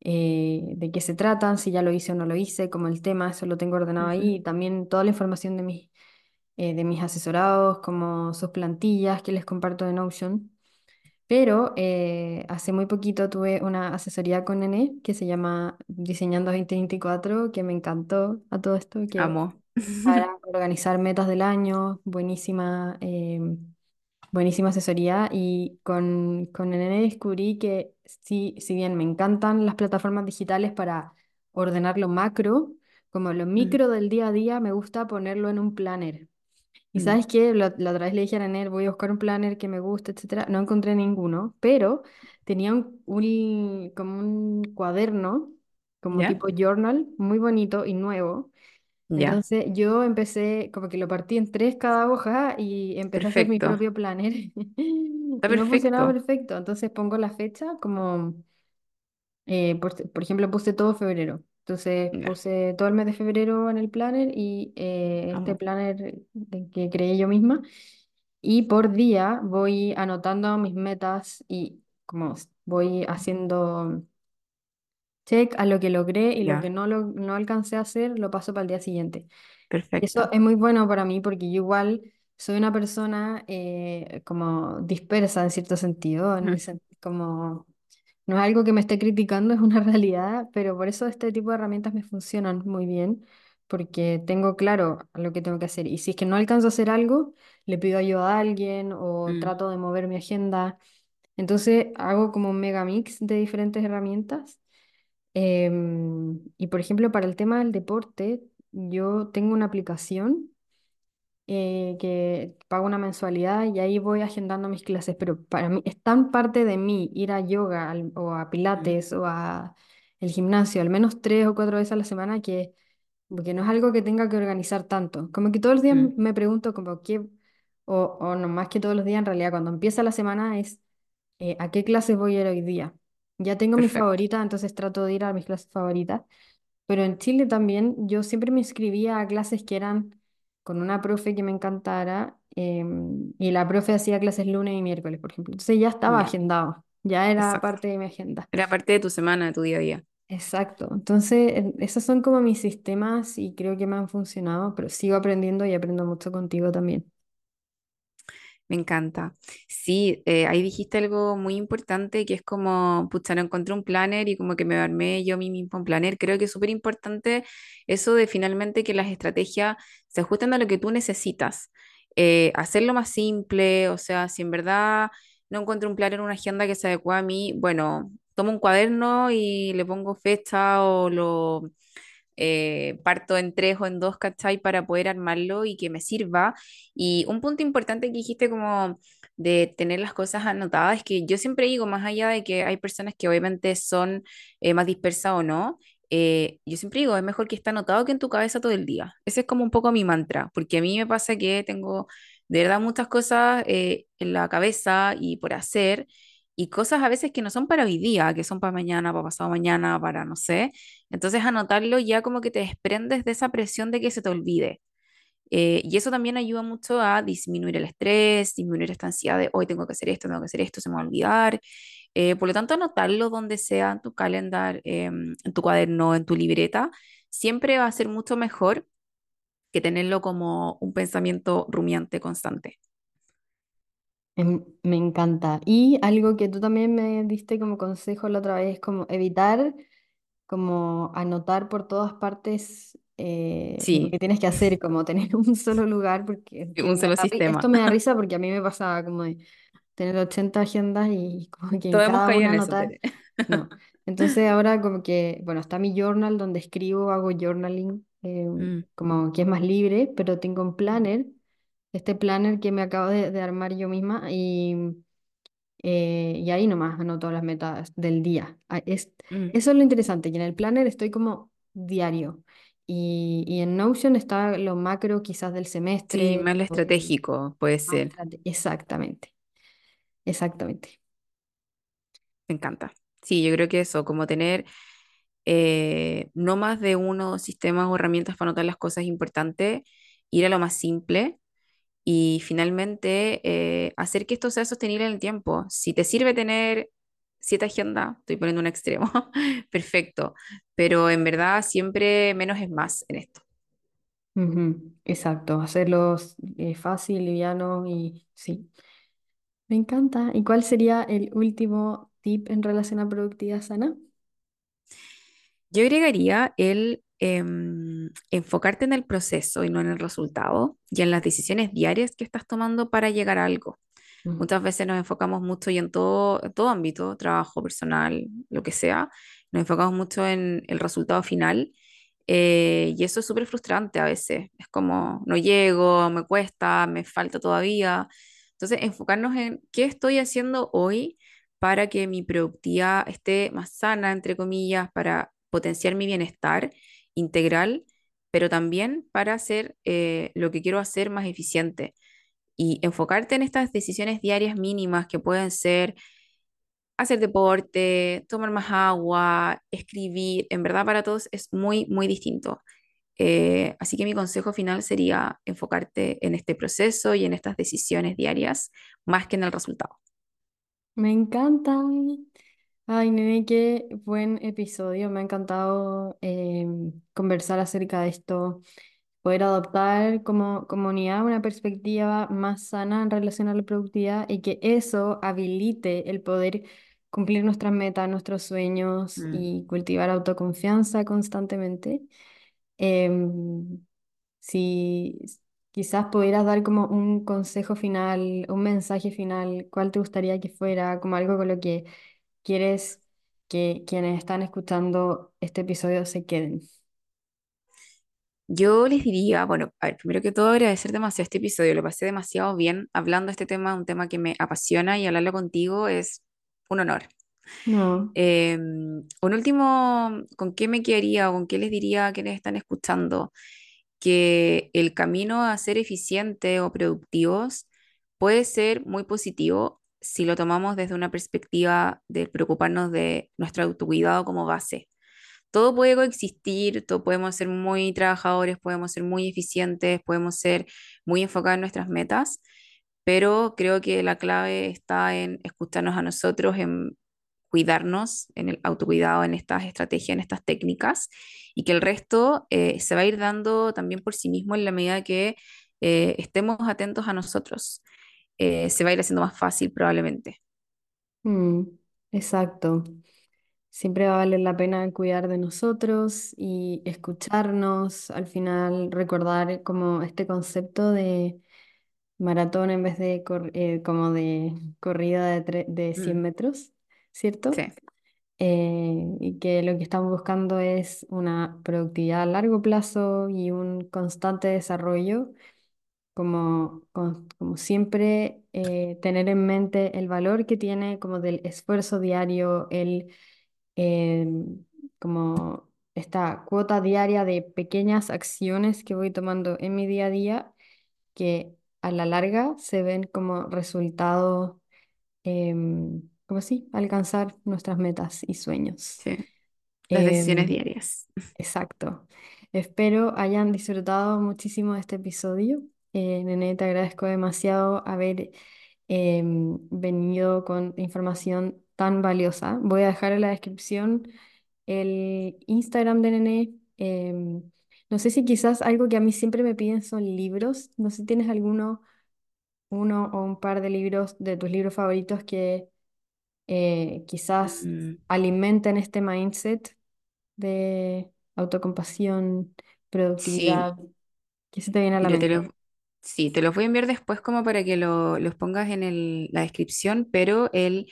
eh, de qué se tratan, si ya lo hice o no lo hice, como el tema, eso lo tengo ordenado Ujú, ahí. Y también toda la información de mis, eh, de mis asesorados, como sus plantillas que les comparto de Notion. Pero eh, hace muy poquito tuve una asesoría con Nene que se llama Diseñando 2024, que me encantó a todo esto, que Amo. para organizar metas del año, buenísima, eh, buenísima asesoría. Y con, con Nene descubrí que sí, si bien me encantan las plataformas digitales para ordenar lo macro, como lo Mm, micro del día a día, me gusta ponerlo en un planner. Y mm, sabes qué, la, la otra vez le dije a Nanel, voy a buscar un planner que me guste, etcétera. No encontré ninguno, pero tenía un, un- como un cuaderno, como ¿Ya? tipo journal, muy bonito y nuevo. Ya. Entonces yo empecé, como que lo partí en tres cada hoja y empecé a hacer mi Perfecto. propio planner. Está Y me funcionaba perfecto. perfecto. Entonces pongo la fecha como eh, por, por ejemplo, puse todo febrero. Entonces Ya. puse todo el mes de febrero en el planner y eh, este planner de- que creé yo misma. Y por día voy anotando mis metas y como s- voy haciendo check a lo que logré y lo que no, lo, no alcancé a hacer, lo paso para el día siguiente. Y eso Perfecto. es muy bueno para mí porque yo igual soy una persona eh, como dispersa en cierto sentido, en el Ujú, sen- como no es algo que me esté criticando, es una realidad, pero por eso este tipo de herramientas me funcionan muy bien, porque tengo claro lo que tengo que hacer. Y si es que no alcanzo a hacer algo, le pido ayuda a alguien o mm, trato de mover mi agenda. Entonces hago como un mega mix de diferentes herramientas. Em, y por ejemplo, para el tema del deporte, yo tengo una aplicación eh, que pago una mensualidad y ahí voy agendando mis clases, pero para mí es tan parte de mí ir a yoga al- o a pilates o a el gimnasio al menos tres o cuatro veces a la semana que, porque no es algo que tenga que organizar tanto. Como que todos los días mm. me pregunto como qué, o, o no más que todos los días en realidad, cuando empieza la semana es eh, a qué clases voy a ir hoy día. Ya tengo mi Perfecto. favorita, entonces trato de ir a mis clases favoritas. Pero en Chile también yo siempre me inscribía a clases que eran con una profe que me encantara em, y la profe hacía clases lunes y miércoles, por ejemplo. Entonces ya estaba Ya. agendado, ya era Exacto. parte de mi agenda. Era parte de tu semana, de tu día a día. Exacto. Entonces en- esos son como mis sistemas y creo que me han funcionado, pero sigo aprendiendo y aprendo mucho contigo también. Me encanta. Sí, eh, ahí dijiste algo muy importante que es como, pucha, no encontré un planner y como que me armé yo mismo un planner. Creo que es súper importante eso de finalmente que las estrategias se ajusten a lo que tú necesitas. Eh, hacerlo más simple, o sea, si en verdad no encuentro un planner, una agenda que se adecua a mí, bueno, tomo un cuaderno y le pongo fecha o lo eh, parto en tres o en dos, ¿cachai? Para poder armarlo y que me sirva. Y un punto importante que dijiste como de tener las cosas anotadas es que yo siempre digo, más allá de que hay personas que obviamente son eh, más dispersas o no, eh, yo siempre digo, es mejor que esté anotado que en tu cabeza todo el día. Ese es como un poco mi mantra, porque a mí me pasa que tengo de verdad muchas cosas eh, en la cabeza y por hacer. Y cosas a veces que no son para hoy día, que son para mañana, para pasado mañana, para no sé. Entonces anotarlo ya como que te desprendes de esa presión de que se te olvide. Eh, y eso también ayuda mucho a disminuir el estrés, disminuir esta ansiedad de hoy tengo que hacer esto, tengo que hacer esto, se me va a olvidar. Eh, por lo tanto, anotarlo donde sea, en tu calendar, em, en tu cuaderno, en tu libreta, siempre va a ser mucho mejor que tenerlo como un pensamiento rumiante constante. Em, Me encanta. Y algo que tú también me diste como consejo la otra vez, como evitar como anotar por todas partes eh, lo que Sí, tienes que hacer, como tener un solo lugar, porque que un me solo da ri- sistema. esto me da risa porque a mí me pasaba como de tener 80 agendas y como que en Todos hemos cada caído una en eso, anotar, Tere. no. Entonces ahora como que, bueno, está mi journal donde escribo, hago journaling, eh, Mm, como que es más libre, pero tengo un planner, este planner que me acabo de, de armar yo misma y eh, y ahí nomás anoto las metas del día. Ah, Es, mm. eso es lo interesante, que en el planner estoy como diario. Y, y en Notion está lo macro quizás del Sí, semestre más lo estratégico puede ser. Exactamente. Exactamente. Me encanta. Sí, yo creo que eso, como tener eh, no más de uno sistemas o herramientas para anotar las cosas importantes, ir a lo más simple y finalmente eh, hacer que esto sea sostenible en el tiempo. Si te sirve tener siete agendas, estoy poniendo un extremo, perfecto, pero en verdad siempre menos es más en esto. Exacto, hacerlos eh, fácil, liviano y sí, me encanta. ¿Y cuál sería el último tip en relación a productividad sana? Yo agregaría el em, enfocarte en el proceso y no en el resultado y en las decisiones diarias que estás tomando para llegar a algo. Mm, Muchas veces nos enfocamos mucho y en todo, en todo ámbito, trabajo, personal, lo que sea, nos enfocamos mucho en el resultado final eh, y eso es súper frustrante a veces. Es como, no llego, me cuesta, me falta todavía. Entonces, enfocarnos en qué estoy haciendo hoy para que mi productividad esté más sana, entre comillas, para potenciar mi bienestar integral, pero también para hacer eh, lo que quiero hacer más eficiente y enfocarte en estas decisiones diarias mínimas que pueden ser hacer deporte, tomar más agua, escribir, en verdad para todos es muy, muy distinto. Eh, así que mi consejo final sería enfocarte en este proceso y en estas decisiones diarias más que en el resultado. Me encanta. Ay, nene, qué buen episodio. Me ha encantado em, conversar acerca de esto, poder adoptar como comunidad una perspectiva más sana en relación a la productividad y que eso habilite el poder cumplir nuestras metas, nuestros sueños Mm. y cultivar autoconfianza constantemente. Em, si quizás pudieras dar como un consejo final, un mensaje final, ¿cuál te gustaría que fuera? Como algo con lo que quieres que quienes están escuchando este episodio se queden. Yo les diría, bueno, a ver, primero que todo agradecer demasiado este episodio, lo pasé demasiado bien hablando de este tema, un tema que me apasiona y hablarlo contigo es un honor. No. Eh, un último, ¿con qué me quedaría o con qué les diría a quienes están escuchando? Que el camino a ser eficiente o productivos puede ser muy positivo si lo tomamos desde una perspectiva de preocuparnos de nuestro autocuidado como base. Todo puede coexistir, todo, podemos ser muy trabajadores, podemos ser muy eficientes, podemos ser muy enfocados en nuestras metas, pero creo que la clave está en escucharnos a nosotros, en cuidarnos, en el autocuidado, en estas estrategias, en estas técnicas, y que el resto eh, se va a ir dando también por sí mismo en la medida que eh, estemos atentos a nosotros. Eh, se va a ir haciendo más fácil probablemente. Mm, exacto. Siempre va a valer la pena cuidar de nosotros y escucharnos. Al final, recordar como este concepto de maratón en vez de eh, como de corrida de, de 100 Mm, metros, ¿cierto? sí, eh, y que lo que estamos buscando es una productividad a largo plazo y un constante desarrollo, como, con- como siempre eh, tener en mente el valor que tiene como del esfuerzo diario, el, em, como esta cuota diaria de pequeñas acciones que voy tomando en mi día a día, que a la larga se ven como resultado, em, como sí, alcanzar nuestras metas y sueños. sí. Las decisiones Em, diarias. exacto. Espero hayan disfrutado muchísimo de este episodio. Eh, Nene, te agradezco demasiado haber em, venido con información tan valiosa. Voy a dejar en la descripción el Instagram de Nene. Em, no sé si quizás algo que a mí siempre me piden son libros. No sé si tienes alguno, uno o un par de libros de tus libros favoritos que eh, quizás Mm, alimenten este mindset de autocompasión, sí, productividad, ¿qué se te viene a la Mira, te mente? Sí, te los voy a enviar después como para que lo- los pongas en el- la descripción, pero el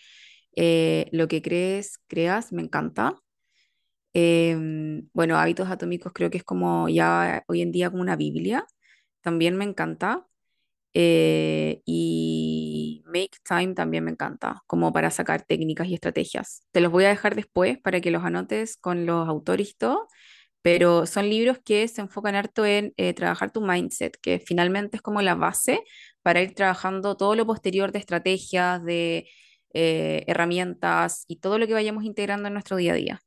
eh, lo que crees, creas, me encanta. Em, bueno, hábitos atómicos creo que es como ya hoy en día como una Biblia, también me encanta. Eh, y Make Time también me encanta, como para sacar técnicas y estrategias. Te los voy a dejar después para que los anotes con los autores pero son libros que se enfocan harto en eh, trabajar tu mindset, que finalmente es como la base para ir trabajando todo lo posterior de estrategias, de eh, herramientas y todo lo que vayamos integrando en nuestro día a día.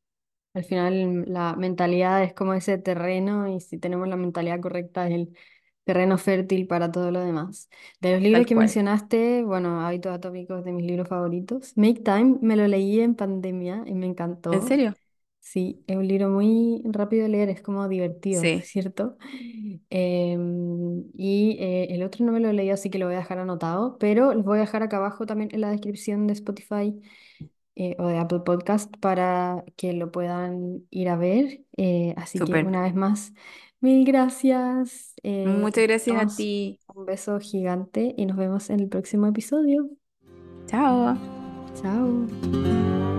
Al final la mentalidad es como ese terreno y si tenemos la mentalidad correcta es el terreno fértil para todo lo demás. De los libros Tal que cual. mencionaste, bueno, Hábitos Atómicos de mis libros favoritos. Make Time me lo leí en pandemia y me ¿En encantó. serio? Sí, es un libro muy rápido de leer, es como divertido, Sí, ¿cierto? Em, y eh, el otro no me lo leí, así que lo voy a dejar anotado, pero los voy a dejar acá abajo también en la descripción de Spotify eh, o de Apple Podcast para que lo puedan ir a ver. Eh, así que súper. una vez más, mil gracias. eh, Muchas gracias a ti. un beso gigante y nos vemos en el próximo episodio. Chao. Chao.